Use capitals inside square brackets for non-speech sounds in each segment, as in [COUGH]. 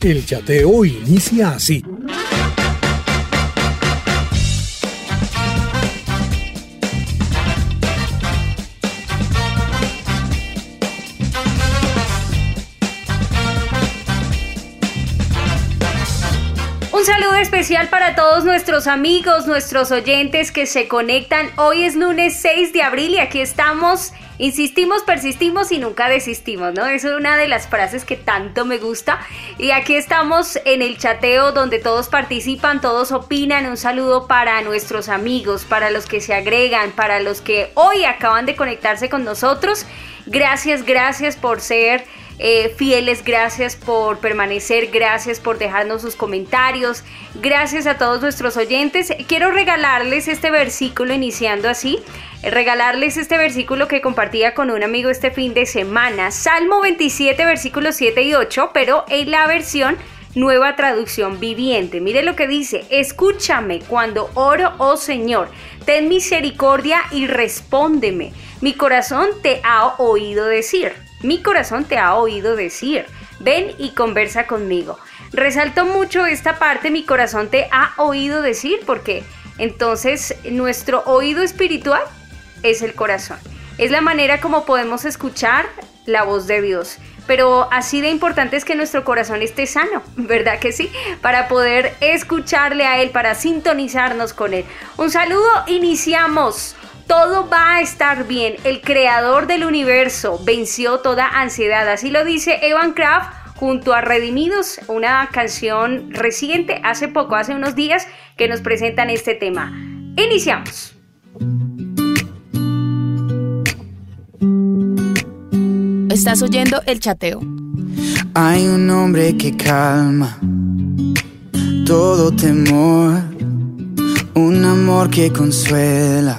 El chateo inicia así. Un saludo especial para todos nuestros amigos, nuestros oyentes que se conectan. Hoy es lunes 6 de abril y aquí estamos Insistimos, persistimos y nunca desistimos, ¿no? Es una de las frases que tanto me gusta. Y aquí estamos en el chateo donde todos participan, todos opinan. Un saludo para nuestros amigos, para los que se agregan, para los que hoy acaban de conectarse con nosotros. Gracias, gracias por ser eh, fieles, gracias por permanecer, gracias por dejarnos sus comentarios, gracias a todos nuestros oyentes. Quiero regalarles este versículo iniciando así, regalarles este versículo que compartía con un amigo este fin de semana, Salmo 27, versículos 7 y 8, pero en la versión nueva traducción viviente. Mire lo que dice, escúchame cuando oro, oh Señor, ten misericordia y respóndeme. Mi corazón te ha oído decir. Mi corazón te ha oído decir, ven y conversa conmigo. Resalto mucho esta parte, mi corazón te ha oído decir, porque entonces nuestro oído espiritual es el corazón. Es la manera como podemos escuchar la voz de Dios. Pero así de importante es que nuestro corazón esté sano, [LAUGHS] ¿verdad que sí? Para poder escucharle a Él, para sintonizarnos con Él. Un saludo, iniciamos todo va a estar bien. El creador del universo venció toda ansiedad. Así lo dice Evan Kraft junto a Redimidos, una canción reciente, hace poco, hace unos días, que nos presentan este tema. Iniciamos. Estás oyendo el chateo. Hay un hombre que calma todo temor, un amor que consuela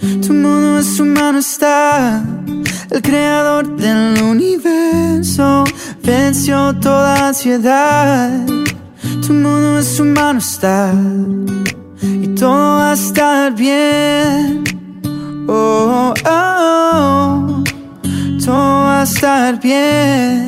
tu mundo es humano está. El creador del universo venció toda ansiedad. Tu mundo es humano está y todo va a estar bien. Oh, oh, oh. todo va a estar bien.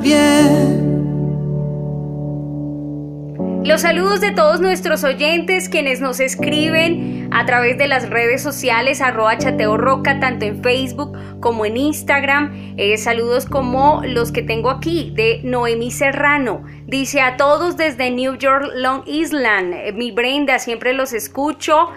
bien. Los saludos de todos nuestros oyentes, quienes nos escriben a través de las redes sociales, arroba chateo roca, tanto en Facebook como en Instagram. Eh, saludos como los que tengo aquí, de Noemí Serrano. Dice a todos desde New York, Long Island. Eh, mi Brenda, siempre los escucho.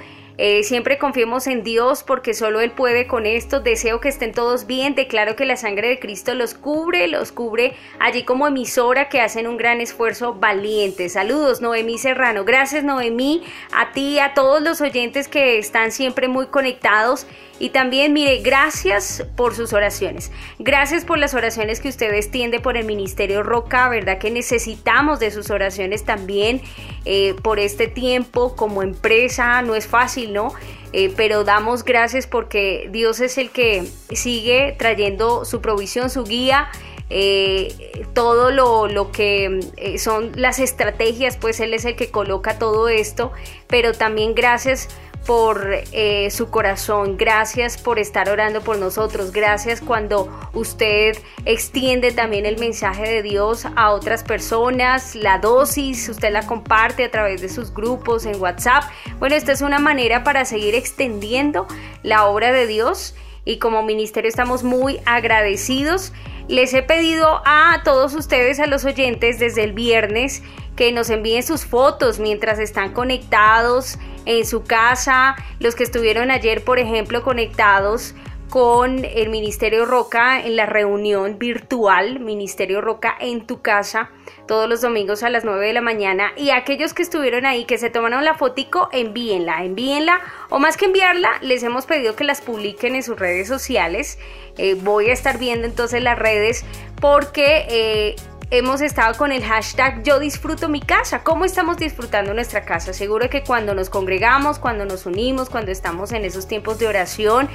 Eh, siempre confiemos en Dios porque solo Él puede con esto. Deseo que estén todos bien. Declaro que la sangre de Cristo los cubre, los cubre allí como emisora que hacen un gran esfuerzo valiente. Saludos, Noemí Serrano. Gracias, Noemí, a ti, a todos los oyentes que están siempre muy conectados y también, mire, gracias por sus oraciones. Gracias por las oraciones que usted extiende por el Ministerio Roca, ¿verdad? Que necesitamos de sus oraciones también eh, por este tiempo como empresa. No es fácil, ¿no? Eh, pero damos gracias porque Dios es el que sigue trayendo su provisión, su guía. Eh, todo lo, lo que son las estrategias, pues Él es el que coloca todo esto, pero también gracias por eh, su corazón, gracias por estar orando por nosotros, gracias cuando usted extiende también el mensaje de Dios a otras personas, la dosis, usted la comparte a través de sus grupos en WhatsApp. Bueno, esta es una manera para seguir extendiendo la obra de Dios y como ministerio estamos muy agradecidos. Les he pedido a todos ustedes, a los oyentes, desde el viernes, que nos envíen sus fotos mientras están conectados en su casa, los que estuvieron ayer, por ejemplo, conectados con el Ministerio Roca en la reunión virtual, Ministerio Roca en tu casa, todos los domingos a las 9 de la mañana. Y aquellos que estuvieron ahí, que se tomaron la fotico, envíenla, envíenla. O más que enviarla, les hemos pedido que las publiquen en sus redes sociales. Eh, voy a estar viendo entonces las redes porque eh, hemos estado con el hashtag yo disfruto mi casa. ¿Cómo estamos disfrutando nuestra casa? Seguro que cuando nos congregamos, cuando nos unimos, cuando estamos en esos tiempos de oración,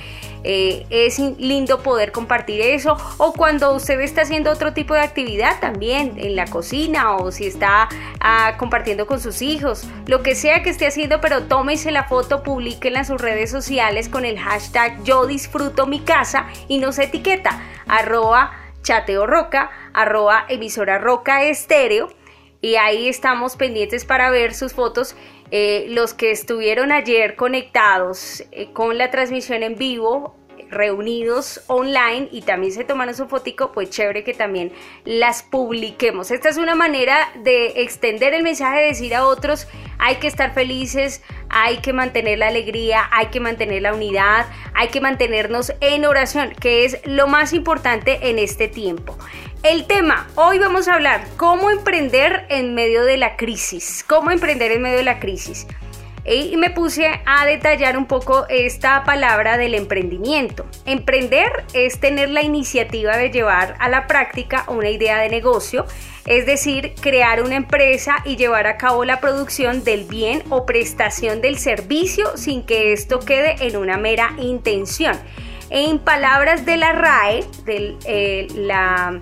eh, es lindo poder compartir eso. O cuando usted está haciendo otro tipo de actividad también en la cocina o si está ah, compartiendo con sus hijos, lo que sea que esté haciendo, pero tómese la foto, publíquenla en sus redes sociales con el hashtag yo disfruto mi casa y nos etiqueta chateo roca, arroba emisora roca estéreo. Y ahí estamos pendientes para ver sus fotos. Eh, los que estuvieron ayer conectados eh, con la transmisión en vivo reunidos online y también se tomaron su fotico, pues chévere que también las publiquemos. Esta es una manera de extender el mensaje, de decir a otros, hay que estar felices, hay que mantener la alegría, hay que mantener la unidad, hay que mantenernos en oración, que es lo más importante en este tiempo. El tema, hoy vamos a hablar cómo emprender en medio de la crisis, cómo emprender en medio de la crisis y me puse a detallar un poco esta palabra del emprendimiento. Emprender es tener la iniciativa de llevar a la práctica una idea de negocio, es decir, crear una empresa y llevar a cabo la producción del bien o prestación del servicio sin que esto quede en una mera intención. En palabras de la RAE, de eh, la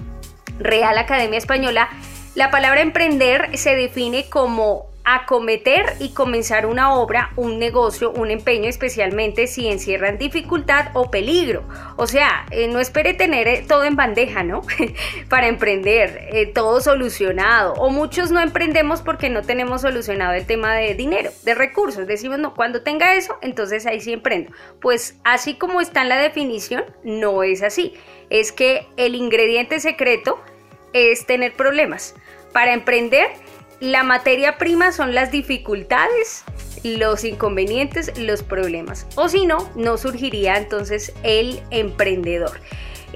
Real Academia Española, la palabra emprender se define como acometer y comenzar una obra, un negocio, un empeño, especialmente si encierran dificultad o peligro. O sea, eh, no espere tener eh, todo en bandeja, ¿no? [LAUGHS] Para emprender, eh, todo solucionado. O muchos no emprendemos porque no tenemos solucionado el tema de dinero, de recursos. Decimos, no, cuando tenga eso, entonces ahí sí emprendo. Pues así como está en la definición, no es así. Es que el ingrediente secreto es tener problemas. Para emprender, la materia prima son las dificultades, los inconvenientes, los problemas. O si no, no surgiría entonces el emprendedor.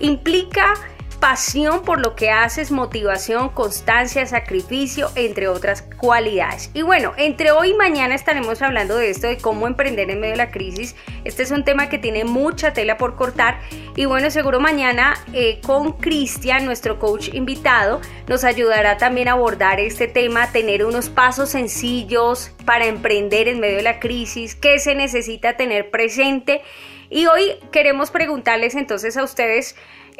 Implica pasión por lo que haces, motivación, constancia, sacrificio, entre otras cualidades. Y bueno, entre hoy y mañana estaremos hablando de esto, de cómo emprender en medio de la crisis. Este es un tema que tiene mucha tela por cortar. Y bueno, seguro mañana eh, con Cristian, nuestro coach invitado, nos ayudará también a abordar este tema, tener unos pasos sencillos para emprender en medio de la crisis, qué se necesita tener presente. Y hoy queremos preguntarles entonces a ustedes,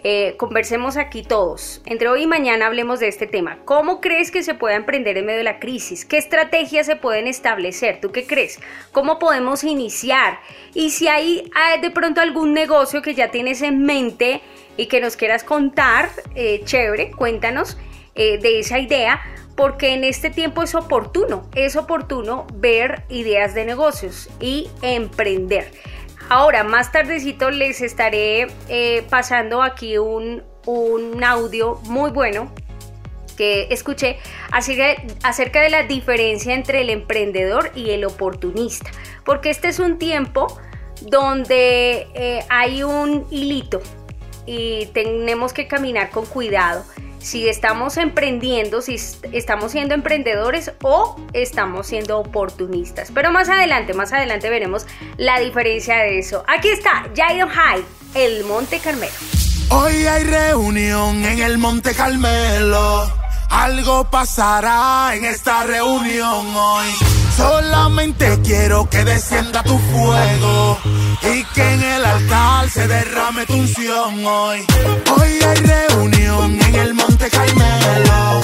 eh, conversemos aquí todos. Entre hoy y mañana hablemos de este tema. ¿Cómo crees que se puede emprender en medio de la crisis? ¿Qué estrategias se pueden establecer? ¿Tú qué crees? ¿Cómo podemos iniciar? Y si hay, de pronto algún negocio que ya tienes en mente y que nos quieras contar, eh, chévere, cuéntanos. eh, de esa idea porque en este tiempo es oportuno, es oportuno ver ideas de negocios y emprender. Ahora, más tardecito les estaré eh, pasando aquí un, un audio muy bueno que escuché acerca de la diferencia entre el emprendedor y el oportunista, porque este es un tiempo donde eh, hay un hilito y tenemos que caminar con cuidado. Si estamos emprendiendo, si estamos siendo emprendedores o estamos siendo oportunistas. Pero más adelante, más adelante veremos la diferencia de eso. Aquí está Jairo High, el Monte Carmelo. Hoy hay reunión en el Monte Carmelo. Algo pasará en esta reunión hoy. Solamente quiero que descienda tu fuego y que en el altar se derrame tu unción hoy. Hoy hay reunión en el Monte Carmelo.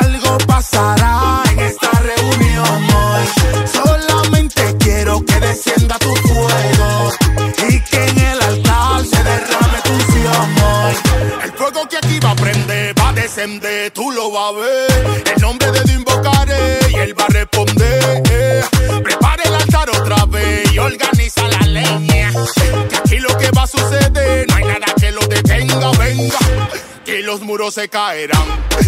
Algo pasará en esta reunión hoy. Solamente quiero que descienda tu fuego tú lo vas a ver. El nombre de Dios invocaré y él va a responder. Prepare el altar otra vez y organiza la leña. Que aquí lo que va a suceder, no hay nada que lo detenga, venga. Que los muros se caerán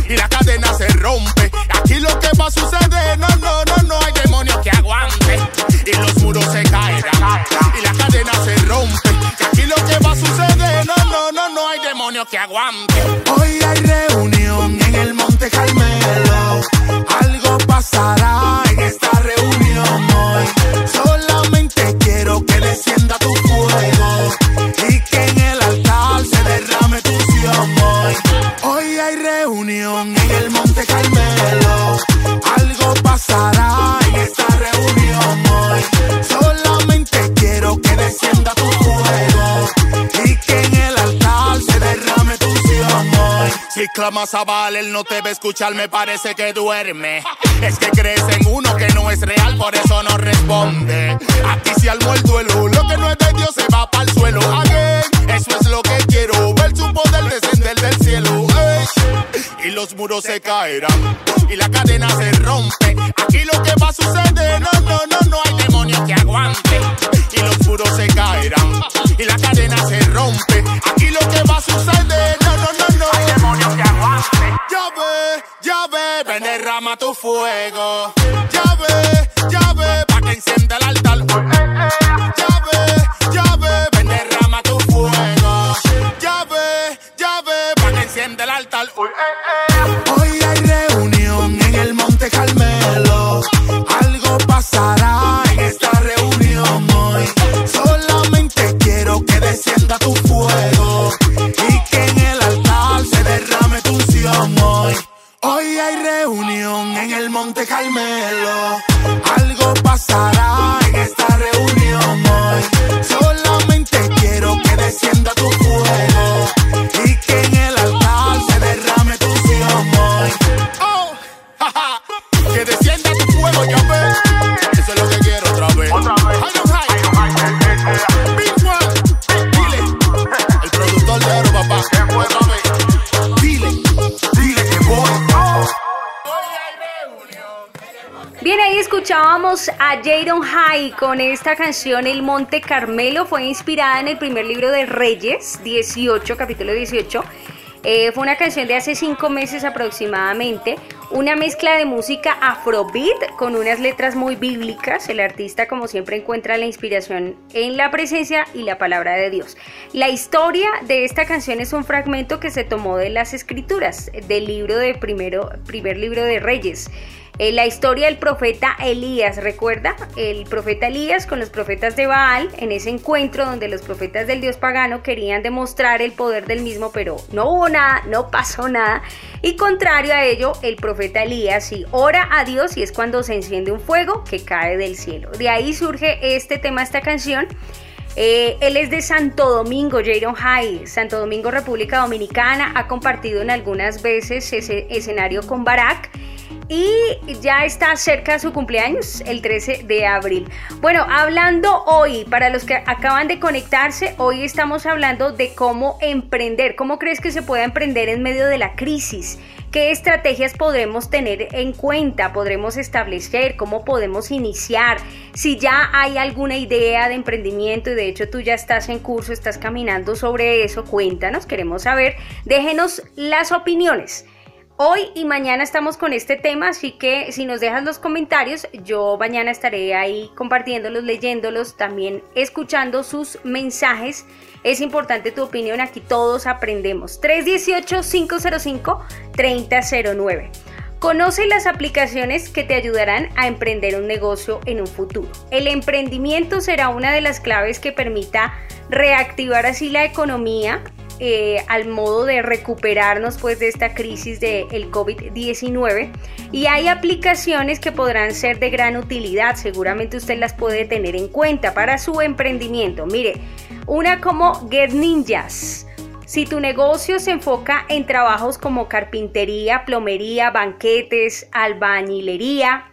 y la cadena se rompe. Aquí lo que va a suceder, no, no, no, no hay demonio que aguante. Y los muros se caerán y la cadena se rompe. Aquí lo que va a suceder, no, no, no, no hay demonio que aguante. Hoy hay reunión en el Monte Carmelo. Algo pasará en esta reunión hoy. Solamente quiero que descienda tu fuego clamas a él no te a escuchar, me parece que duerme. Es que crees en uno que no es real, por eso no responde. Aquí se armó el duelo, lo que no es de Dios se va para el suelo. Again, eso es lo que quiero, ver su poder descender del cielo. Y los muros se caerán y la cadena se rompe. Aquí lo que va a suceder, no, no, no, no hay demonio que aguante. Y los muros se caerán y la cadena se rompe. Aquí lo que va a suceder, ven derrama tu fuego. Con esta canción El Monte Carmelo. Fue inspirada en el primer libro de Reyes, 18, capítulo 18. Eh, fue una canción de hace cinco meses aproximadamente. Una mezcla de música afrobeat con unas letras muy bíblicas. El artista, como siempre, encuentra la inspiración en la presencia y la palabra de Dios. La historia de esta canción es un fragmento que se tomó de las escrituras, del libro de primero, primer libro de Reyes. Eh, la historia del profeta Elías, ¿recuerda? El profeta Elías con los profetas de Baal, en ese encuentro donde los profetas del dios pagano querían demostrar el poder del mismo, pero no hubo nada, no pasó nada. Y contrario a ello, el profeta Elías sí ora a Dios y es cuando se enciende un fuego que cae del cielo. De ahí surge este tema, esta canción. Eh, él es de Santo Domingo, Jaron High, Santo Domingo, República Dominicana. Ha compartido en algunas veces ese escenario con Barack y ya está cerca su cumpleaños, el 13 de abril. Bueno, hablando hoy, para los que acaban de conectarse, hoy estamos hablando de cómo emprender. ¿Cómo crees que se puede emprender en medio de la crisis? qué estrategias podremos tener en cuenta, podremos establecer, cómo podemos iniciar, si ya hay alguna idea de emprendimiento y de hecho tú ya estás en curso, estás caminando sobre eso, cuéntanos, queremos saber, déjenos las opiniones. Hoy y mañana estamos con este tema, así que si nos dejas los comentarios, yo mañana estaré ahí compartiéndolos, leyéndolos, también escuchando sus mensajes. Es importante tu opinión, aquí todos aprendemos. 318-505-3009. Conoce las aplicaciones que te ayudarán a emprender un negocio en un futuro. El emprendimiento será una de las claves que permita reactivar así la economía eh, al modo de recuperarnos pues de esta crisis del COVID-19 y hay aplicaciones que podrán ser de gran utilidad, seguramente usted las puede tener en cuenta para su emprendimiento. Mire, una como Get Ninjas. Si tu negocio se enfoca en trabajos como carpintería, plomería, banquetes, albañilería,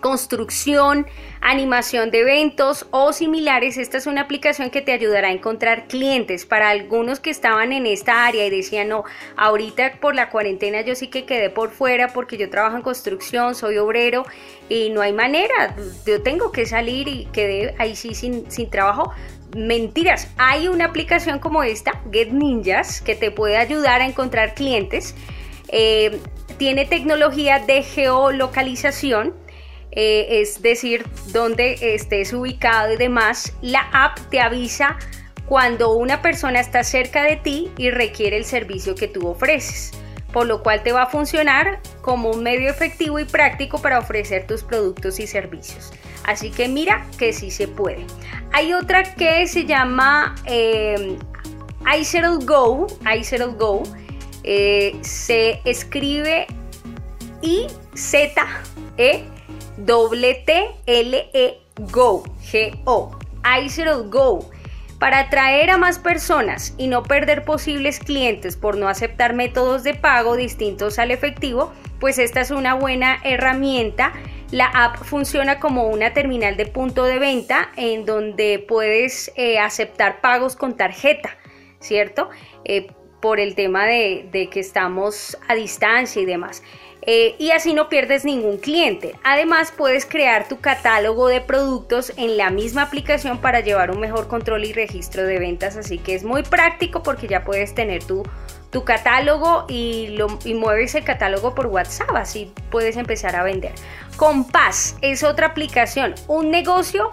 construcción, animación de eventos o similares, esta es una aplicación que te ayudará a encontrar clientes. Para algunos que estaban en esta área y decían, no, ahorita por la cuarentena yo sí que quedé por fuera porque yo trabajo en construcción, soy obrero y no hay manera, yo tengo que salir y quedé ahí sí sin, trabajo. Mentiras, hay una aplicación como esta, Get Ninjas, que te puede ayudar a encontrar clientes. Eh, tiene tecnología de geolocalización eh, es decir, donde estés ubicado y demás, la app te avisa cuando una persona está cerca de ti y requiere el servicio que tú ofreces, por lo cual te va a funcionar como un medio efectivo y práctico para ofrecer tus productos y servicios. Así que mira que sí se puede. Hay otra que se llama eh, iSettle Go. Eh, se escribe I Z E W-T-L-E Go, G-O, Go, para atraer a más personas y no perder posibles clientes por no aceptar métodos de pago distintos al efectivo, pues esta es una buena herramienta. La app funciona como una terminal de punto de venta en donde puedes eh, aceptar pagos con tarjeta, ¿cierto? Eh, por el tema de que estamos a distancia y demás. Eh, y así no pierdes ningún cliente. Además puedes crear tu catálogo de productos en la misma aplicación para llevar un mejor control y registro de ventas, así que es muy práctico porque ya puedes tener tu, catálogo y, lo, y mueves el catálogo por WhatsApp, así puedes empezar a vender. Compás es otra aplicación, un negocio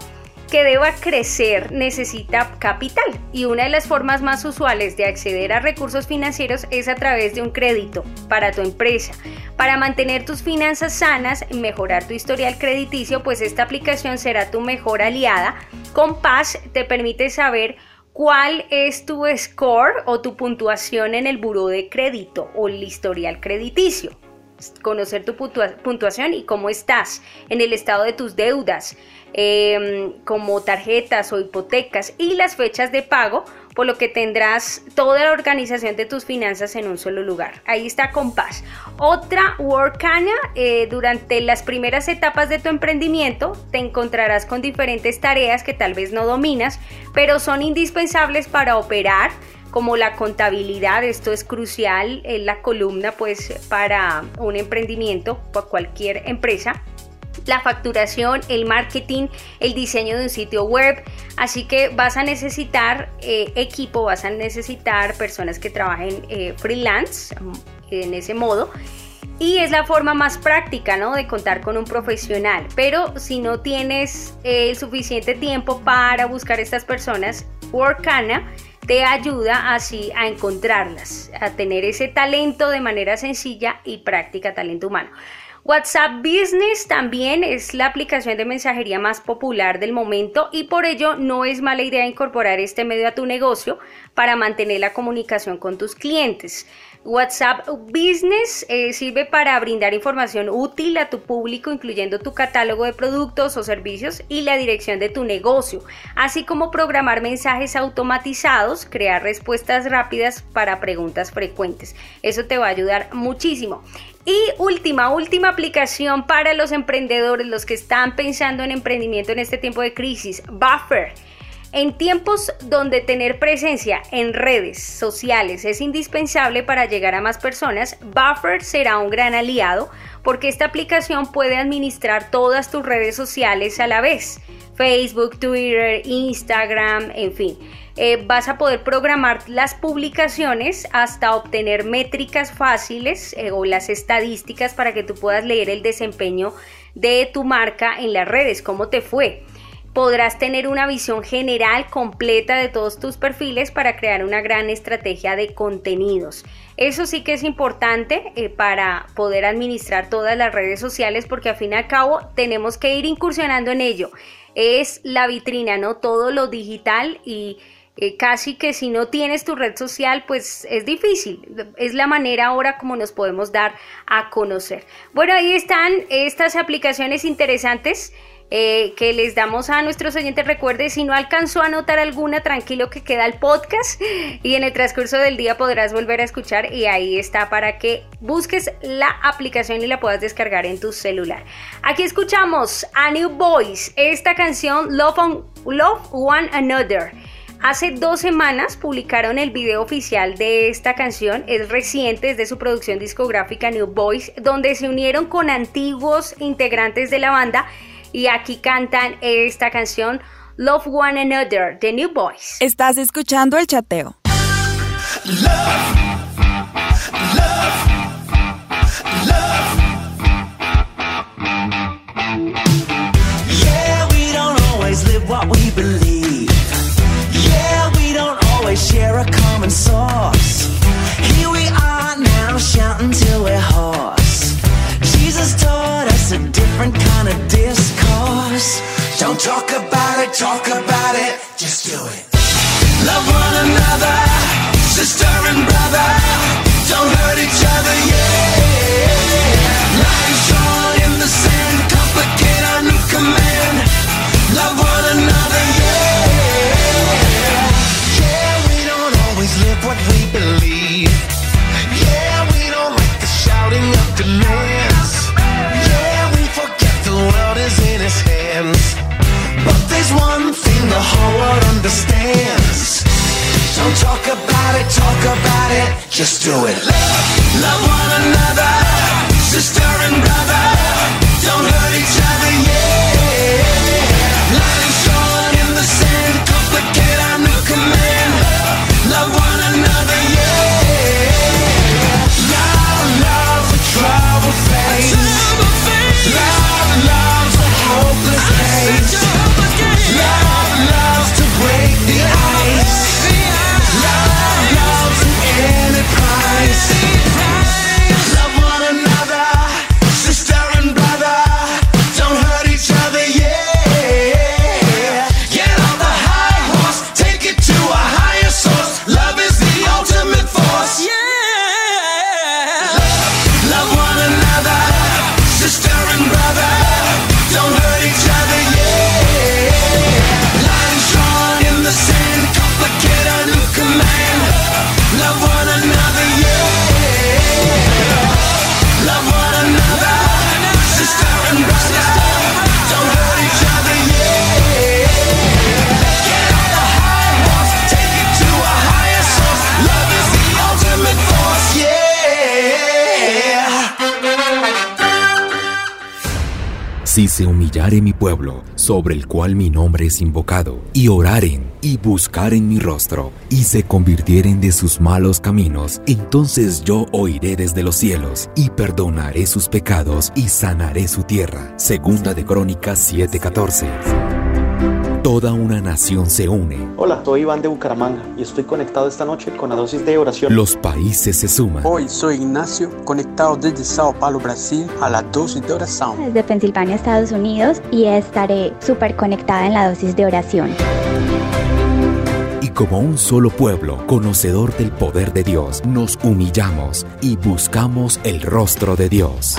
que deba crecer necesita capital y una de las formas más usuales de acceder a recursos financieros es a través de un crédito para tu empresa. Para mantener tus finanzas sanas y mejorar tu historial crediticio, pues esta aplicación será tu mejor aliada. Compás te permite saber cuál es tu score o tu puntuación en el buró de crédito o el historial crediticio conocer tu puntuación y cómo estás en el estado de tus deudas, Em, como tarjetas o hipotecas y las fechas de pago, por lo que tendrás toda la organización de tus finanzas en un solo lugar. Ahí está Compás. Otra Workana, eh, durante las primeras etapas de tu emprendimiento te encontrarás con diferentes tareas que tal vez no dominas, pero son indispensables para operar como la contabilidad, esto es crucial en la columna pues para un emprendimiento, por cualquier empresa la facturación, el marketing, el diseño de un sitio web. Así que vas a necesitar eh, equipo, vas a necesitar personas que trabajen eh, freelance mm, en ese modo. Y es la forma más práctica, ¿no? De contar con un profesional. Pero si no tienes el suficiente tiempo para buscar estas personas, Workana te ayuda así a encontrarlas, a tener ese talento de manera sencilla y práctica, talento humano. WhatsApp Business también es la aplicación de mensajería más popular del momento y por ello no es mala idea incorporar este medio a tu negocio para mantener la comunicación con tus clientes. WhatsApp Business eh, sirve para brindar información útil a tu público, incluyendo tu catálogo de productos o servicios y la dirección de tu negocio, así como programar mensajes automatizados, crear respuestas rápidas para preguntas frecuentes. Eso te va a ayudar muchísimo. Y última, última aplicación para los emprendedores, los que están pensando en emprendimiento en este tiempo de crisis, Buffer. En tiempos donde tener presencia en redes sociales es indispensable para llegar a más personas, Buffer será un gran aliado porque esta aplicación puede administrar todas tus redes sociales a la vez. Facebook, Twitter, Instagram, en fin. Eh, vas a poder programar las publicaciones hasta obtener métricas fáciles eh, o las estadísticas para que tú puedas leer el desempeño de tu marca en las redes, cómo te fue. Podrás tener una visión general completa de todos tus perfiles para crear una gran estrategia de contenidos. Eso sí que es importante eh, para poder administrar todas las redes sociales porque al fin y al cabo tenemos que ir incursionando en ello. Es la vitrina, ¿no? Todo lo digital y eh, casi que si no tienes tu red social, pues es difícil. Es la manera ahora como nos podemos dar a conocer. Bueno, ahí están estas aplicaciones interesantes. Eh, que les damos a nuestros oyentes. Recuerde, si no alcanzó a notar alguna, tranquilo que queda el podcast y en el transcurso del día podrás volver a escuchar y ahí está para que busques la aplicación y la puedas descargar en tu celular. Aquí escuchamos a New Boys, esta canción Love, Love One Another. Hace dos semanas publicaron el video oficial de esta canción, es reciente, es de su producción discográfica New Boys, donde se unieron con antiguos integrantes de la banda y aquí cantan esta canción Love One Another de New Boys. Estás escuchando el chateo. Yeah, Don't talk about it, talk about it, just do it. Just do it. Love, love one another, mi pueblo, sobre el cual mi nombre es invocado, y oraren y buscaren mi rostro, y se convirtieren de sus malos caminos, entonces yo oiré desde los cielos, y perdonaré sus pecados, y sanaré su tierra. Segunda de Crónicas 7:14. Toda una nación se une. Hola, soy Iván de Bucaramanga y estoy conectado esta noche con la dosis de oración. Los países se suman. Hoy soy Ignacio, conectado desde Sao Paulo, Brasil, a la dosis de oración. Desde Pensilvania, Estados Unidos, y estaré súper conectada en la dosis de oración. Y como un solo pueblo, conocedor del poder de Dios, nos humillamos y buscamos el rostro de Dios.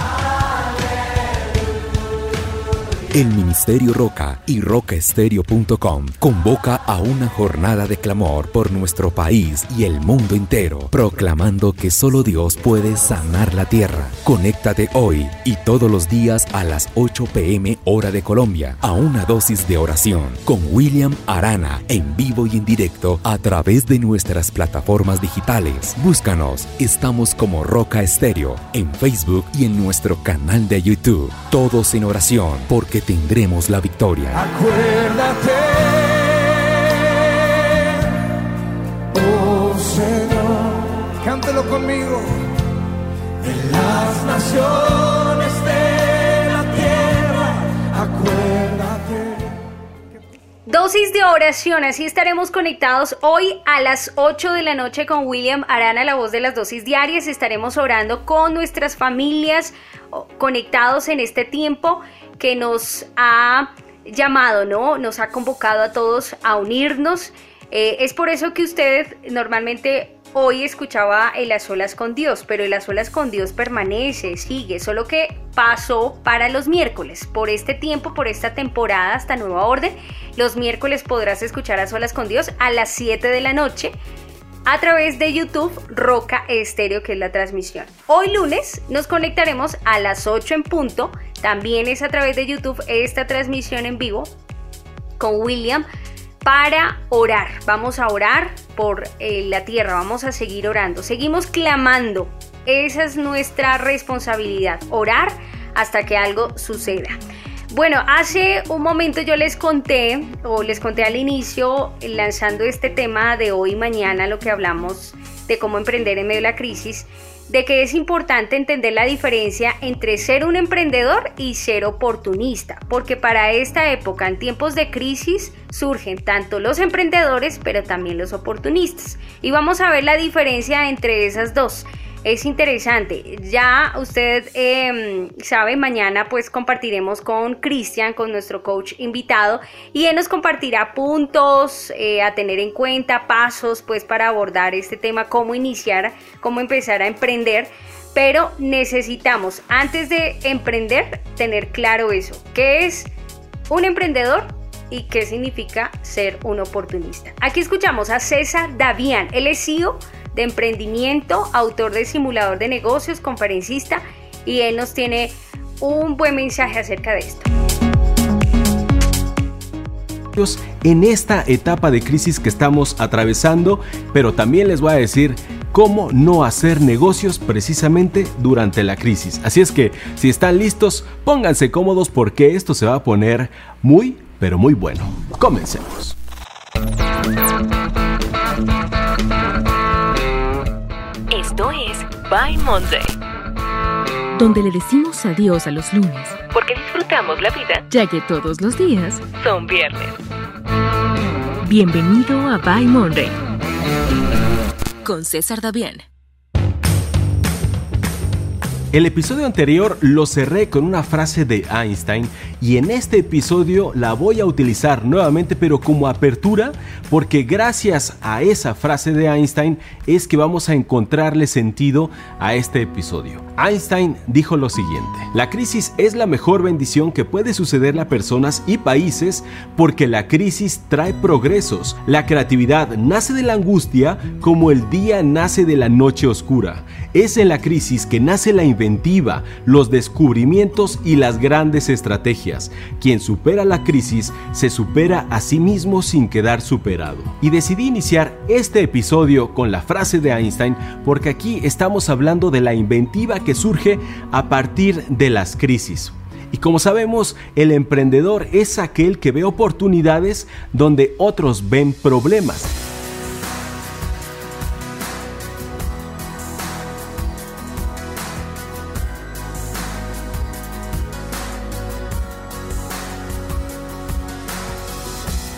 El Ministerio Roca y rocaestereo.com convoca a una jornada de clamor por nuestro país y el mundo entero, proclamando que solo Dios puede sanar la tierra. Conéctate hoy y todos los días a las 8 pm hora de Colombia a una dosis de oración con William Arana en vivo y en directo a través de nuestras plataformas digitales. Búscanos, estamos como Roca Estéreo en Facebook y en nuestro canal de YouTube. Todos en oración porque tendremos la victoria. Acuérdate, oh Señor, cántelo conmigo, de las naciones de la tierra, acuérdate. Dosis de oración, así estaremos conectados hoy a las 8 de la noche con William Arana, la voz de las dosis diarias. Estaremos orando con nuestras familias, conectados en este tiempo que nos ha llamado, ¿no? Nos ha convocado a todos a unirnos. Eh, es por eso que usted normalmente hoy escuchaba el a solas con Dios, pero el a solas con Dios permanece, sigue, solo que pasó para los miércoles. Por este tiempo, por esta temporada, hasta nueva orden, los miércoles podrás escuchar a solas con Dios a las 7 de la noche a través de YouTube Roca Estéreo, que es la transmisión. Hoy lunes nos conectaremos a las 8 en punto. También es a través de YouTube esta transmisión en vivo con William para orar. Vamos a orar por eh, la tierra, vamos a seguir orando. Seguimos clamando. Esa es nuestra responsabilidad, orar hasta que algo suceda. Bueno, hace un momento yo les conté, o les conté al inicio, lanzando este tema de hoy y mañana, lo que hablamos de cómo emprender en medio de la crisis, de que es importante entender la diferencia entre ser un emprendedor y ser oportunista, porque para esta época, en tiempos de crisis, surgen tanto los emprendedores, pero también los oportunistas. Y vamos a ver la diferencia entre esas dos. Es interesante. Ya usted eh, sabe, mañana pues compartiremos con Cristian, con nuestro coach invitado, y él nos compartirá puntos eh, a tener en cuenta, pasos pues para abordar este tema, cómo iniciar, cómo empezar a emprender. Pero necesitamos, antes de emprender, tener claro eso. ¿Qué es un emprendedor? y qué significa ser un oportunista. Aquí escuchamos a César Davián, él es CEO de emprendimiento, autor de simulador de negocios, conferencista y él nos tiene un buen mensaje acerca de esto. en esta etapa de crisis que estamos atravesando, pero también les voy a decir cómo no hacer negocios precisamente durante la crisis. Así es que si están listos, pónganse cómodos porque esto se va a poner muy, pero muy bueno. Comencemos. Esto es By Monday, donde le decimos adiós a los lunes, porque disfrutamos la vida, ya que todos los días son viernes. Bienvenido a By Monday, con César Davián. El episodio anterior lo cerré con una frase de Einstein y en este episodio la voy a utilizar nuevamente pero como apertura porque gracias a esa frase de Einstein es que vamos a encontrarle sentido a este episodio. Einstein dijo lo siguiente, la crisis es la mejor bendición que puede sucederle a personas y países porque la crisis trae progresos. La creatividad nace de la angustia como el día nace de la noche oscura. Es en la crisis que nace la inventiva, los descubrimientos y las grandes estrategias. Quien supera la crisis se supera a sí mismo sin quedar superado. Y decidí iniciar este episodio con la frase de Einstein porque aquí estamos hablando de la inventiva que surge a partir de las crisis. Y como sabemos, el emprendedor es aquel que ve oportunidades donde otros ven problemas.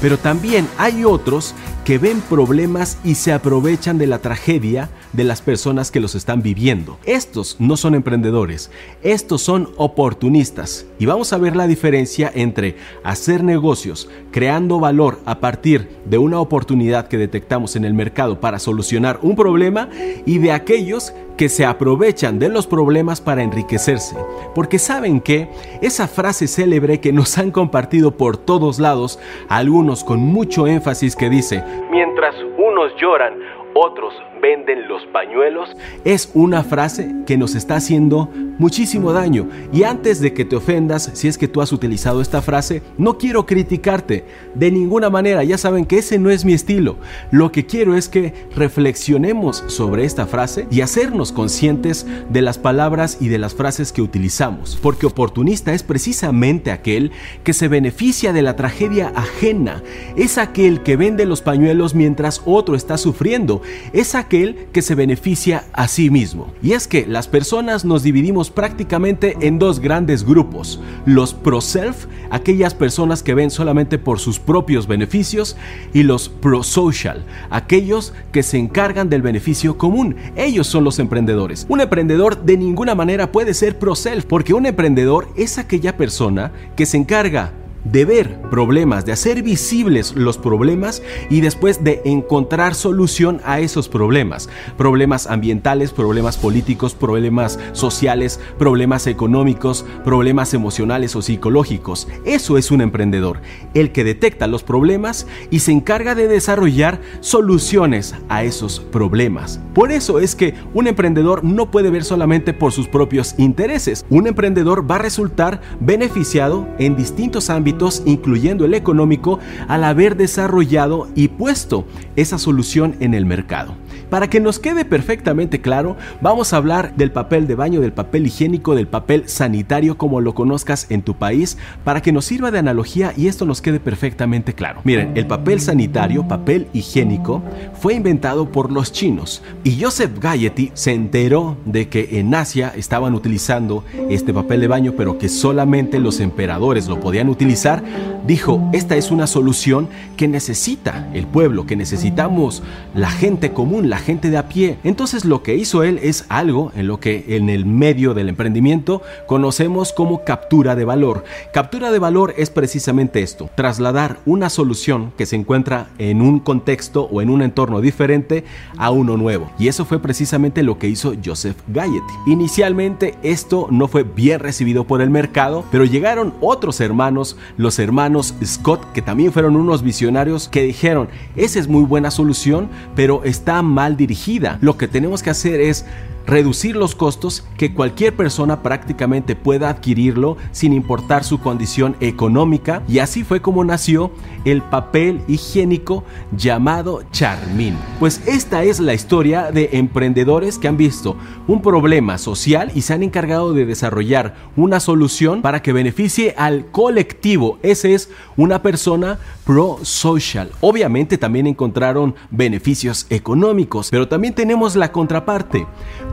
Pero también hay otros que ven problemas y se aprovechan de la tragedia de las personas que los están viviendo. Estos no son emprendedores, estos son oportunistas. Y vamos a ver la diferencia entre hacer negocios, creando valor a partir de una oportunidad que detectamos en el mercado para solucionar un problema y de aquellos que se aprovechan de los problemas para enriquecerse. Porque saben que esa frase célebre que nos han compartido por todos lados, algunos con mucho énfasis que dice, mientras unos lloran, otros venden los pañuelos, es una frase que nos está haciendo muchísimo daño. Y antes de que te ofendas, si es que tú has utilizado esta frase, no quiero criticarte de ninguna manera, ya saben que ese no es mi estilo. Lo que quiero es que reflexionemos sobre esta frase y hacernos conscientes de las palabras y de las frases que utilizamos. Porque oportunista es precisamente aquel que se beneficia de la tragedia ajena, es aquel que vende los pañuelos mientras otro está sufriendo, es aquel que se beneficia a sí mismo. Y es que las personas nos dividimos prácticamente en dos grandes grupos. Los pro-self, aquellas personas que ven solamente por sus propios beneficios, y los pro-social, aquellos que se encargan del beneficio común. Ellos son los emprendedores. Un emprendedor de ninguna manera puede ser pro-self, porque un emprendedor es aquella persona que se encarga de ver problemas, de hacer visibles los problemas y después de encontrar solución a esos problemas. Problemas ambientales, problemas políticos, problemas sociales, problemas económicos, problemas emocionales o psicológicos. Eso es un emprendedor, el que detecta los problemas y se encarga de desarrollar soluciones a esos problemas. Por eso es que un emprendedor no puede ver solamente por sus propios intereses. Un emprendedor va a resultar beneficiado en distintos ámbitos incluyendo el económico, al haber desarrollado y puesto esa solución en el mercado. Para que nos quede perfectamente claro, vamos a hablar del papel de baño, del papel higiénico, del papel sanitario como lo conozcas en tu país, para que nos sirva de analogía y esto nos quede perfectamente claro. Miren, el papel sanitario, papel higiénico, fue inventado por los chinos y Joseph Gayety se enteró de que en Asia estaban utilizando este papel de baño, pero que solamente los emperadores lo podían utilizar. Dijo, esta es una solución que necesita el pueblo, que necesitamos la gente común, la gente de a pie. Entonces lo que hizo él es algo en lo que en el medio del emprendimiento conocemos como captura de valor. Captura de valor es precisamente esto, trasladar una solución que se encuentra en un contexto o en un entorno diferente a uno nuevo. Y eso fue precisamente lo que hizo Joseph Gayet. Inicialmente esto no fue bien recibido por el mercado, pero llegaron otros hermanos, los hermanos Scott, que también fueron unos visionarios que dijeron, esa es muy buena solución, pero está mal dirigida. Lo que tenemos que hacer es reducir los costos que cualquier persona prácticamente pueda adquirirlo sin importar su condición económica y así fue como nació el papel higiénico llamado Charmin. Pues esta es la historia de emprendedores que han visto un problema social y se han encargado de desarrollar una solución para que beneficie al colectivo. Ese es una persona pro-social. Obviamente también encontraron beneficios económicos, pero también tenemos la contraparte.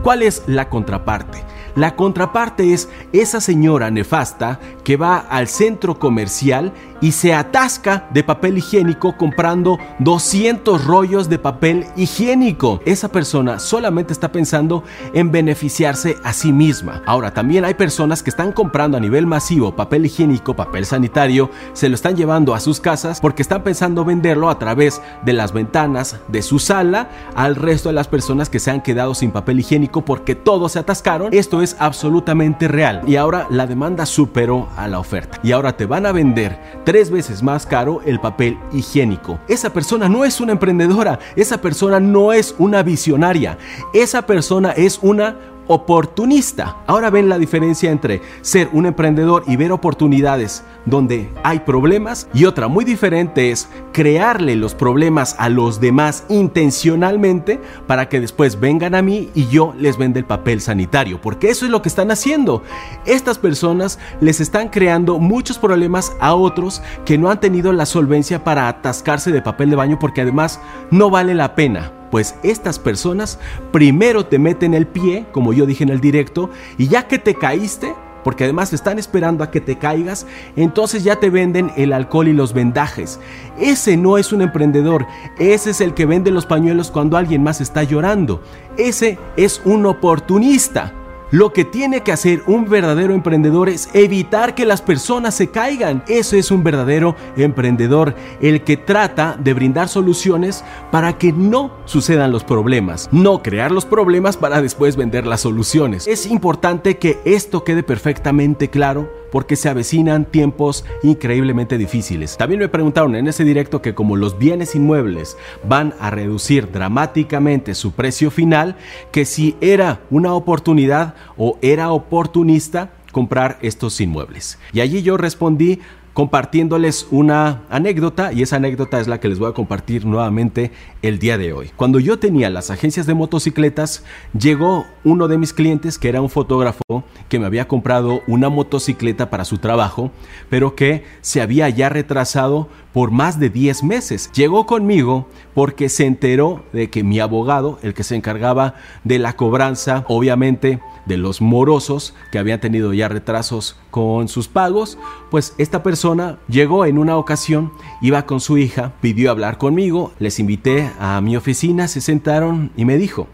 ¿Cuál es la contraparte? La contraparte es esa señora nefasta que va al centro comercial y se atasca de papel higiénico comprando 200 rollos de papel higiénico. Esa persona solamente está pensando en beneficiarse a sí misma. Ahora, también hay personas que están comprando a nivel masivo papel higiénico, papel sanitario, se lo están llevando a sus casas porque están pensando venderlo a través de las ventanas de su sala al resto de las personas que se han quedado sin papel higiénico porque todos se atascaron. Esto absolutamente real. Y ahora la demanda superó a la oferta. Y ahora te van a vender tres veces más caro el papel higiénico. Esa persona no es una emprendedora, esa persona no es una visionaria, esa persona es una oportunista. Ahora ven la diferencia entre ser un emprendedor y ver oportunidades donde hay problemas y otra muy diferente es crearle los problemas a los demás intencionalmente para que después vengan a mí y yo les venda el papel sanitario, porque eso es lo que están haciendo. Estas personas les están creando muchos problemas a otros que no han tenido la solvencia para atascarse de papel de baño porque además no vale la pena. Pues estas personas primero te meten el pie, como yo dije en el directo, y ya que te caíste, porque además están esperando a que te caigas, entonces ya te venden el alcohol y los vendajes. Ese no es un emprendedor, ese es el que vende los pañuelos cuando alguien más está llorando. Ese es un oportunista. Lo que tiene que hacer un verdadero emprendedor es evitar que las personas se caigan. Eso es un verdadero emprendedor, el que trata de brindar soluciones para que no sucedan los problemas, no crear los problemas para después vender las soluciones. Es importante que esto quede perfectamente claro porque se avecinan tiempos increíblemente difíciles. También me preguntaron en ese directo que como los bienes inmuebles van a reducir dramáticamente su precio final, que si era una oportunidad o era oportunista comprar estos inmuebles. Y allí yo respondí compartiéndoles una anécdota y esa anécdota es la que les voy a compartir nuevamente el día de hoy. Cuando yo tenía las agencias de motocicletas, llegó uno de mis clientes que era un fotógrafo que me había comprado una motocicleta para su trabajo, pero que se había ya retrasado por más de 10 meses. Llegó conmigo porque se enteró de que mi abogado, el que se encargaba de la cobranza, obviamente de los morosos que habían tenido ya retrasos con sus pagos, pues esta persona llegó en una ocasión, iba con su hija, pidió hablar conmigo, les invité a mi oficina, se sentaron y me dijo,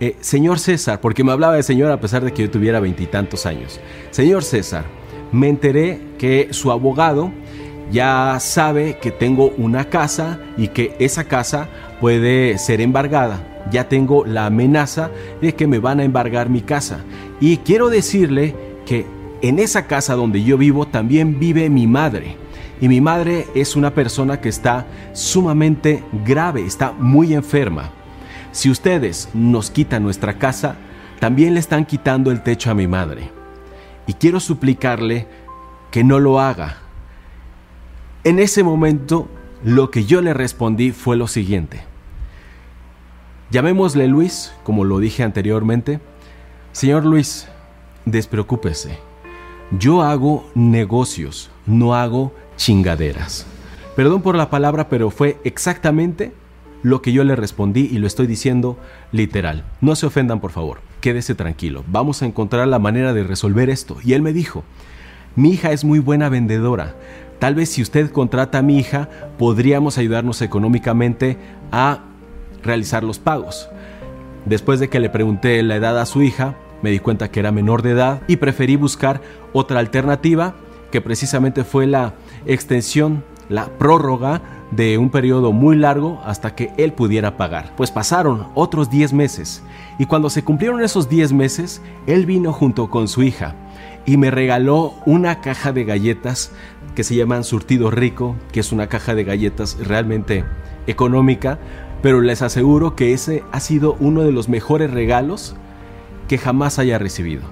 eh, señor César, porque me hablaba de señor a pesar de que yo tuviera veintitantos años, señor César, me enteré que su abogado ya sabe que tengo una casa y que esa casa puede ser embargada. Ya tengo la amenaza de que me van a embargar mi casa. Y quiero decirle que en esa casa donde yo vivo también vive mi madre. Y mi madre es una persona que está sumamente grave, está muy enferma. Si ustedes nos quitan nuestra casa, también le están quitando el techo a mi madre. Y quiero suplicarle que no lo haga. En ese momento, lo que yo le respondí fue lo siguiente. Llamémosle Luis, como lo dije anteriormente. Señor Luis, despreocúpese. Yo hago negocios, no hago chingaderas. Perdón por la palabra, pero fue exactamente lo que yo le respondí y lo estoy diciendo literal. No se ofendan, por favor. Quédese tranquilo. Vamos a encontrar la manera de resolver esto. Y él me dijo, mi hija es muy buena vendedora. Tal vez si usted contrata a mi hija, podríamos ayudarnos económicamente a realizar los pagos. Después de que le pregunté la edad a su hija, me di cuenta que era menor de edad y preferí buscar otra alternativa que precisamente fue la extensión, la prórroga de un periodo muy largo hasta que él pudiera pagar. Pues pasaron otros 10 meses y cuando se cumplieron esos 10 meses, él vino junto con su hija y me regaló una caja de galletas que se llaman Surtido Rico, que es una caja de galletas realmente económica, pero les aseguro que ese ha sido uno de los mejores regalos que jamás haya recibido.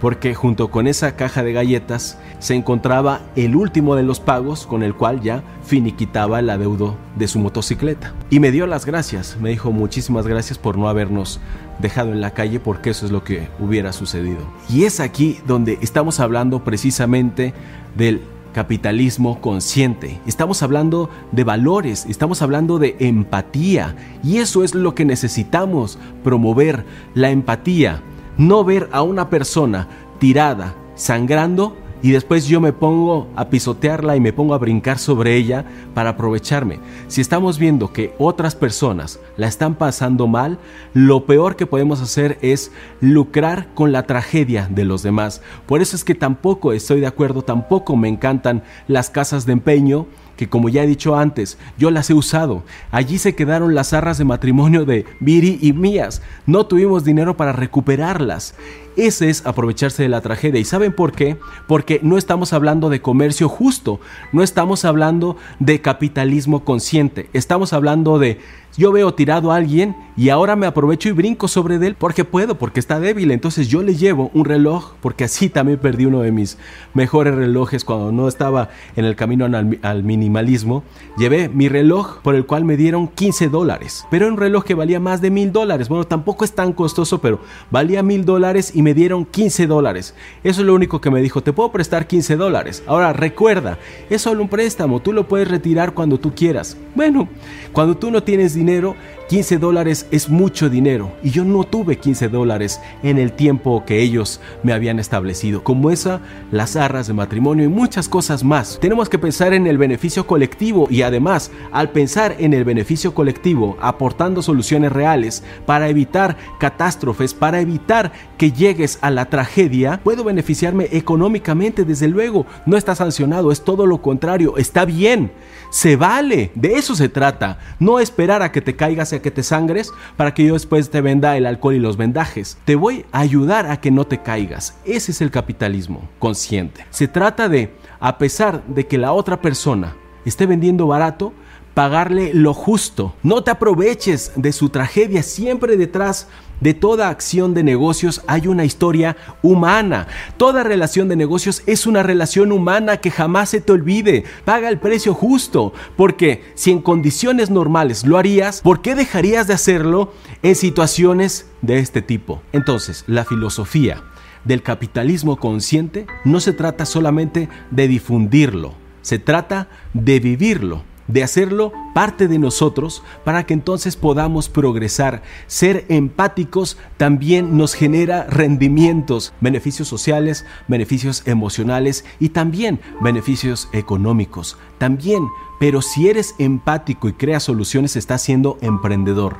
Porque junto con esa caja de galletas se encontraba el último de los pagos con el cual ya finiquitaba el adeudo de su motocicleta. Y me dio las gracias, me dijo muchísimas gracias por no habernos dejado en la calle porque eso es lo que hubiera sucedido. Y es aquí donde estamos hablando precisamente del capitalismo consciente. Estamos hablando de valores, estamos hablando de empatía y eso es lo que necesitamos promover, la empatía. No ver a una persona tirada, sangrando y después yo me pongo a pisotearla y me pongo a brincar sobre ella para aprovecharme. Si estamos viendo que otras personas la están pasando mal, lo peor que podemos hacer es lucrar con la tragedia de los demás. Por eso es que tampoco estoy de acuerdo, tampoco me encantan las casas de empeño que como ya he dicho antes, yo las he usado. Allí se quedaron las arras de matrimonio de Viri y mías. No tuvimos dinero para recuperarlas. Ese es aprovecharse de la tragedia. ¿Y saben por qué? Porque no estamos hablando de comercio justo, no estamos hablando de capitalismo consciente, estamos hablando de yo veo tirado a alguien y ahora me aprovecho y brinco sobre él porque puedo, porque está débil. Entonces yo le llevo un reloj, porque así también perdí uno de mis mejores relojes cuando no estaba en el camino al, al minimalismo. Llevé mi reloj por el cual me dieron 15 dólares, pero un reloj que valía más de mil dólares. Bueno, tampoco es tan costoso, pero valía mil dólares y me dieron 15 dólares. Eso es lo único que me dijo, te puedo prestar 15 dólares. Ahora recuerda, es solo un préstamo, tú lo puedes retirar cuando tú quieras. Bueno, cuando tú no tienes dinero, dinero 15 dólares es mucho dinero y yo no tuve 15 dólares en el tiempo que ellos me habían establecido. Como esa, las arras de matrimonio y muchas cosas más. Tenemos que pensar en el beneficio colectivo y además, al pensar en el beneficio colectivo, aportando soluciones reales para evitar catástrofes, para evitar que llegues a la tragedia, puedo beneficiarme económicamente, desde luego. No está sancionado, es todo lo contrario, está bien. Se vale, de eso se trata. No esperar a que te caigas y que te sangres para que yo después te venda el alcohol y los vendajes. Te voy a ayudar a que no te caigas. Ese es el capitalismo consciente. Se trata de, a pesar de que la otra persona esté vendiendo barato, pagarle lo justo. No te aproveches de su tragedia. Siempre detrás de toda acción de negocios hay una historia humana. Toda relación de negocios es una relación humana que jamás se te olvide. Paga el precio justo, porque si en condiciones normales lo harías, ¿por qué dejarías de hacerlo en situaciones de este tipo? Entonces, la filosofía del capitalismo consciente no se trata solamente de difundirlo, se trata de vivirlo de hacerlo parte de nosotros para que entonces podamos progresar. Ser empáticos también nos genera rendimientos, beneficios sociales, beneficios emocionales y también beneficios económicos. También, pero si eres empático y creas soluciones, estás siendo emprendedor.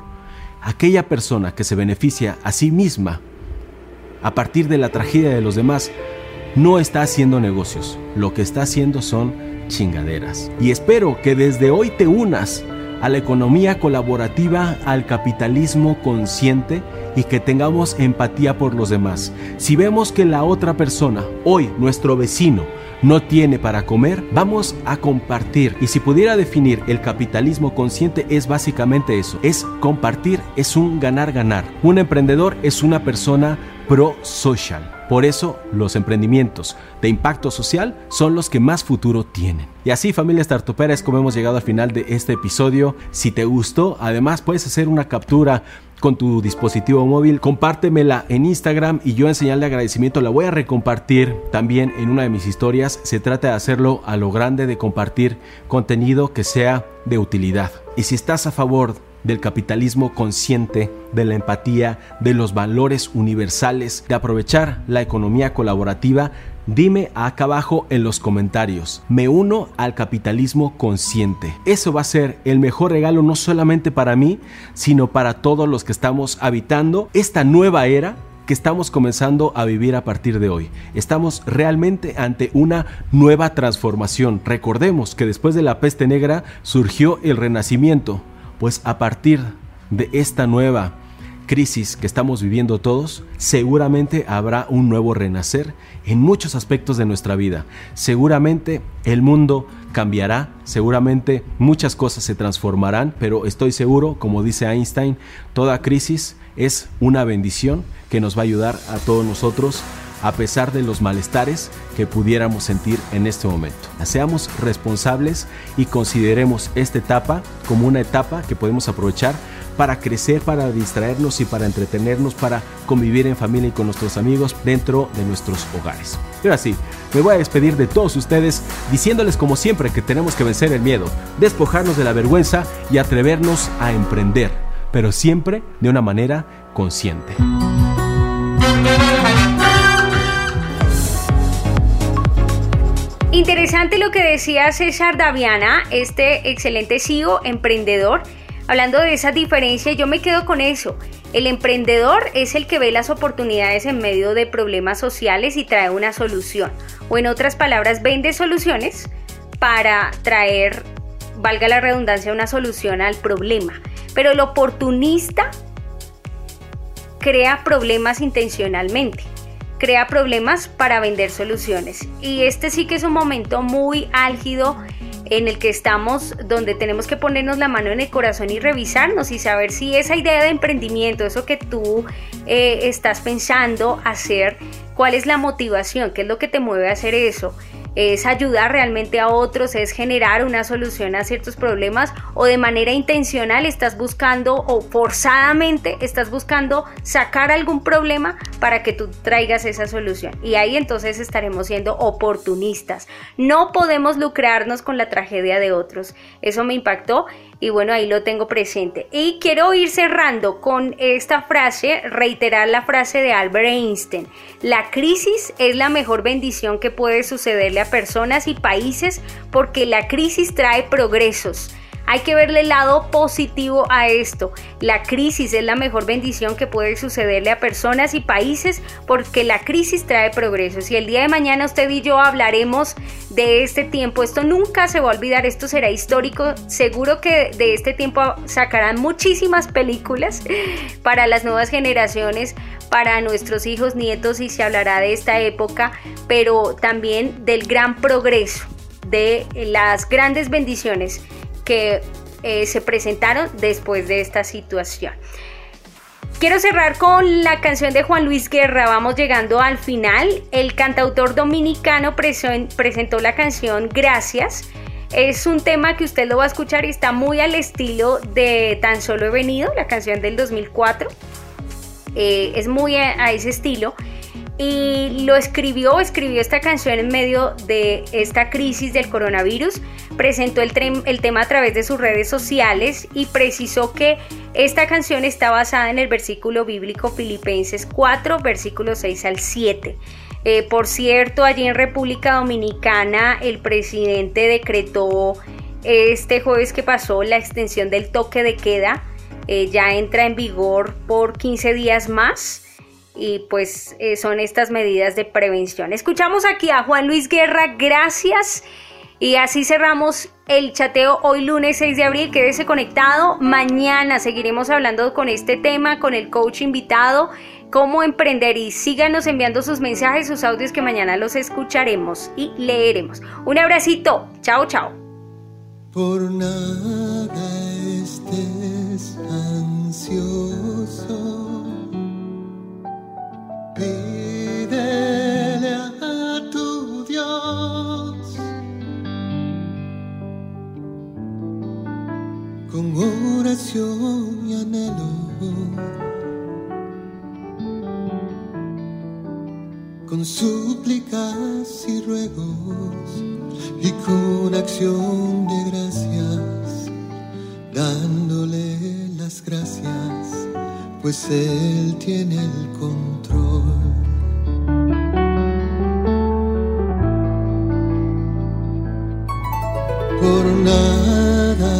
Aquella persona que se beneficia a sí misma a partir de la tragedia de los demás no está haciendo negocios. Lo que está haciendo son chingaderas. Y espero que desde hoy te unas a la economía colaborativa, al capitalismo consciente y que tengamos empatía por los demás. Si vemos que la otra persona, hoy nuestro vecino, no tiene para comer, vamos a compartir. Y si pudiera definir el capitalismo consciente es básicamente eso, es compartir, es un ganar-ganar. Un emprendedor es una persona pro-social. Por eso los emprendimientos de impacto social son los que más futuro tienen. Y así familia Startupera es como hemos llegado al final de este episodio. Si te gustó, además puedes hacer una captura con tu dispositivo móvil, compártemela en Instagram y yo en señal de agradecimiento la voy a recompartir también en una de mis historias. Se trata de hacerlo a lo grande, de compartir contenido que sea de utilidad. Y si estás a favor del capitalismo consciente, de la empatía, de los valores universales, de aprovechar la economía colaborativa, dime acá abajo en los comentarios. Me uno al capitalismo consciente. Eso va a ser el mejor regalo no solamente para mí, sino para todos los que estamos habitando esta nueva era que estamos comenzando a vivir a partir de hoy. Estamos realmente ante una nueva transformación. Recordemos que después de la peste negra surgió el renacimiento pues a partir de esta nueva crisis que estamos viviendo todos, seguramente habrá un nuevo renacer en muchos aspectos de nuestra vida. Seguramente el mundo cambiará, seguramente muchas cosas se transformarán, pero estoy seguro, como dice Einstein, toda crisis es una bendición que nos va a ayudar a todos nosotros a pesar de los malestares que pudiéramos sentir en este momento. Seamos responsables y consideremos esta etapa como una etapa que podemos aprovechar para crecer, para distraernos y para entretenernos, para convivir en familia y con nuestros amigos dentro de nuestros hogares. Pero así, me voy a despedir de todos ustedes diciéndoles como siempre que tenemos que vencer el miedo, despojarnos de la vergüenza y atrevernos a emprender, pero siempre de una manera consciente. Interesante lo que decía César Daviana, este excelente CEO, emprendedor. Hablando de esa diferencia, yo me quedo con eso. El emprendedor es el que ve las oportunidades en medio de problemas sociales y trae una solución. O en otras palabras, vende soluciones para traer, valga la redundancia, una solución al problema. Pero el oportunista crea problemas intencionalmente crea problemas para vender soluciones. Y este sí que es un momento muy álgido en el que estamos, donde tenemos que ponernos la mano en el corazón y revisarnos y saber si esa idea de emprendimiento, eso que tú eh, estás pensando hacer, cuál es la motivación, qué es lo que te mueve a hacer eso es ayudar realmente a otros, es generar una solución a ciertos problemas o de manera intencional estás buscando o forzadamente estás buscando sacar algún problema para que tú traigas esa solución. Y ahí entonces estaremos siendo oportunistas. No podemos lucrarnos con la tragedia de otros. Eso me impactó y bueno, ahí lo tengo presente. Y quiero ir cerrando con esta frase, reiterar la frase de Albert Einstein. La crisis es la mejor bendición que puede sucederle a personas y países porque la crisis trae progresos. Hay que verle el lado positivo a esto. La crisis es la mejor bendición que puede sucederle a personas y países porque la crisis trae progreso. Si el día de mañana usted y yo hablaremos de este tiempo, esto nunca se va a olvidar, esto será histórico. Seguro que de este tiempo sacarán muchísimas películas [LAUGHS] para las nuevas generaciones, para nuestros hijos, nietos y se hablará de esta época, pero también del gran progreso, de las grandes bendiciones que eh, se presentaron después de esta situación. Quiero cerrar con la canción de Juan Luis Guerra, vamos llegando al final. El cantautor dominicano presentó la canción Gracias. Es un tema que usted lo va a escuchar y está muy al estilo de Tan solo he venido, la canción del 2004. Eh, es muy a ese estilo y lo escribió, escribió esta canción en medio de esta crisis del coronavirus, presentó el, el, tema a través de sus redes sociales y precisó que esta canción está basada en el versículo bíblico Filipenses 4, versículo 6 al 7. Eh, por cierto, allí en República Dominicana el presidente decretó este jueves que pasó la extensión del toque de queda, eh, ya entra en vigor por 15 días más y pues eh, son estas medidas de prevención. Escuchamos aquí a Juan Luis Guerra, gracias. Y así cerramos el chateo hoy lunes 6 de abril. Quédese conectado. Mañana seguiremos hablando con este tema, con el coach invitado, cómo emprender. Y síganos enviando sus mensajes, sus audios que mañana los escucharemos y leeremos. Un abracito. Chao, chao. Por nada estés ansioso Pídele a tu Dios con oración y anhelo, con súplicas y ruegos y con acción de gracias, dándole las gracias, pues Él tiene el control. por nada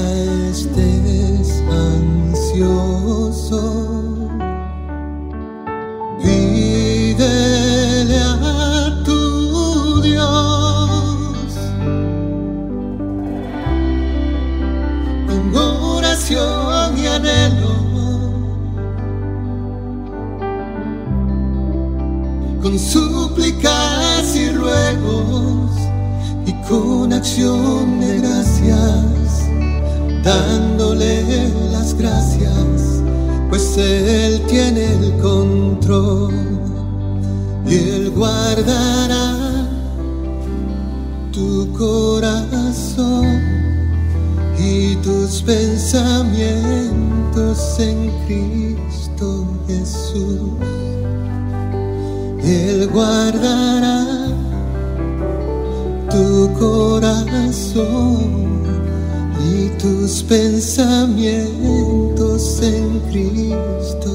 estés ansioso. Pídele a tu Dios con oración y anhelo, con súplicas y ruegos y con acción de gracias, dándole las gracias, pues Él tiene el control y Él guardará tu corazón y tus pensamientos en Cristo Jesús. Él guardará tu corazón y tus pensamientos en Cristo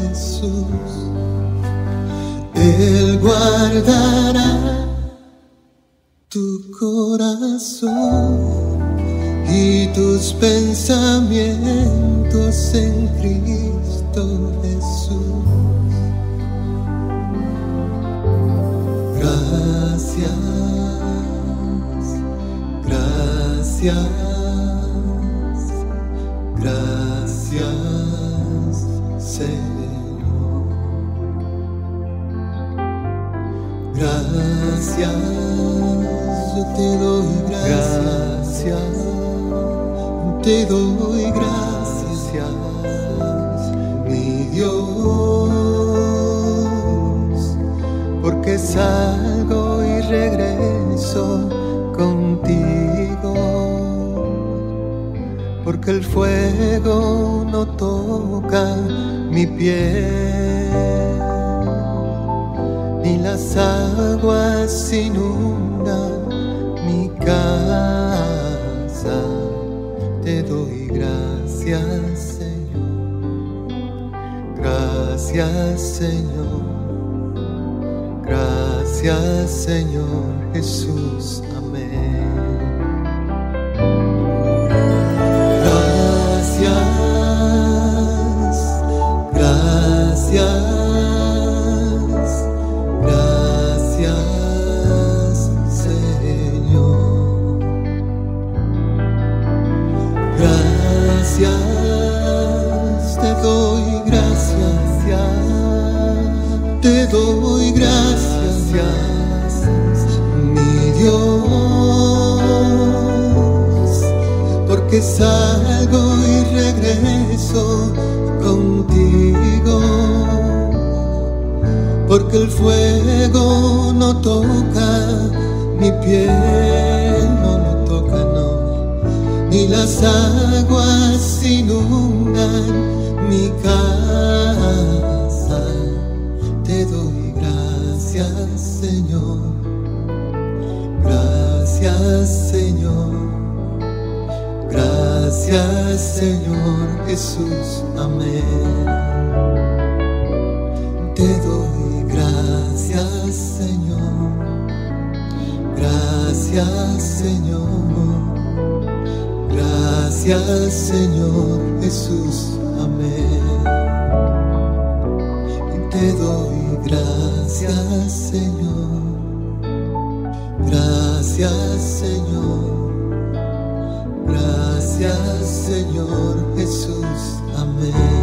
Jesús. Él guardará tu corazón y tus pensamientos en Cristo Jesús. Gracias, gracias, Señor. Gracias, yo te doy gracias, te doy gracias, mi Dios, porque salgo y regreso contigo, porque el fuego no toca mi piel, ni las aguas inundan mi casa. Te doy gracias, Señor. Gracias, Señor. Gracias, Señor Jesús. Amén. Gracias Señor Jesús. Amén.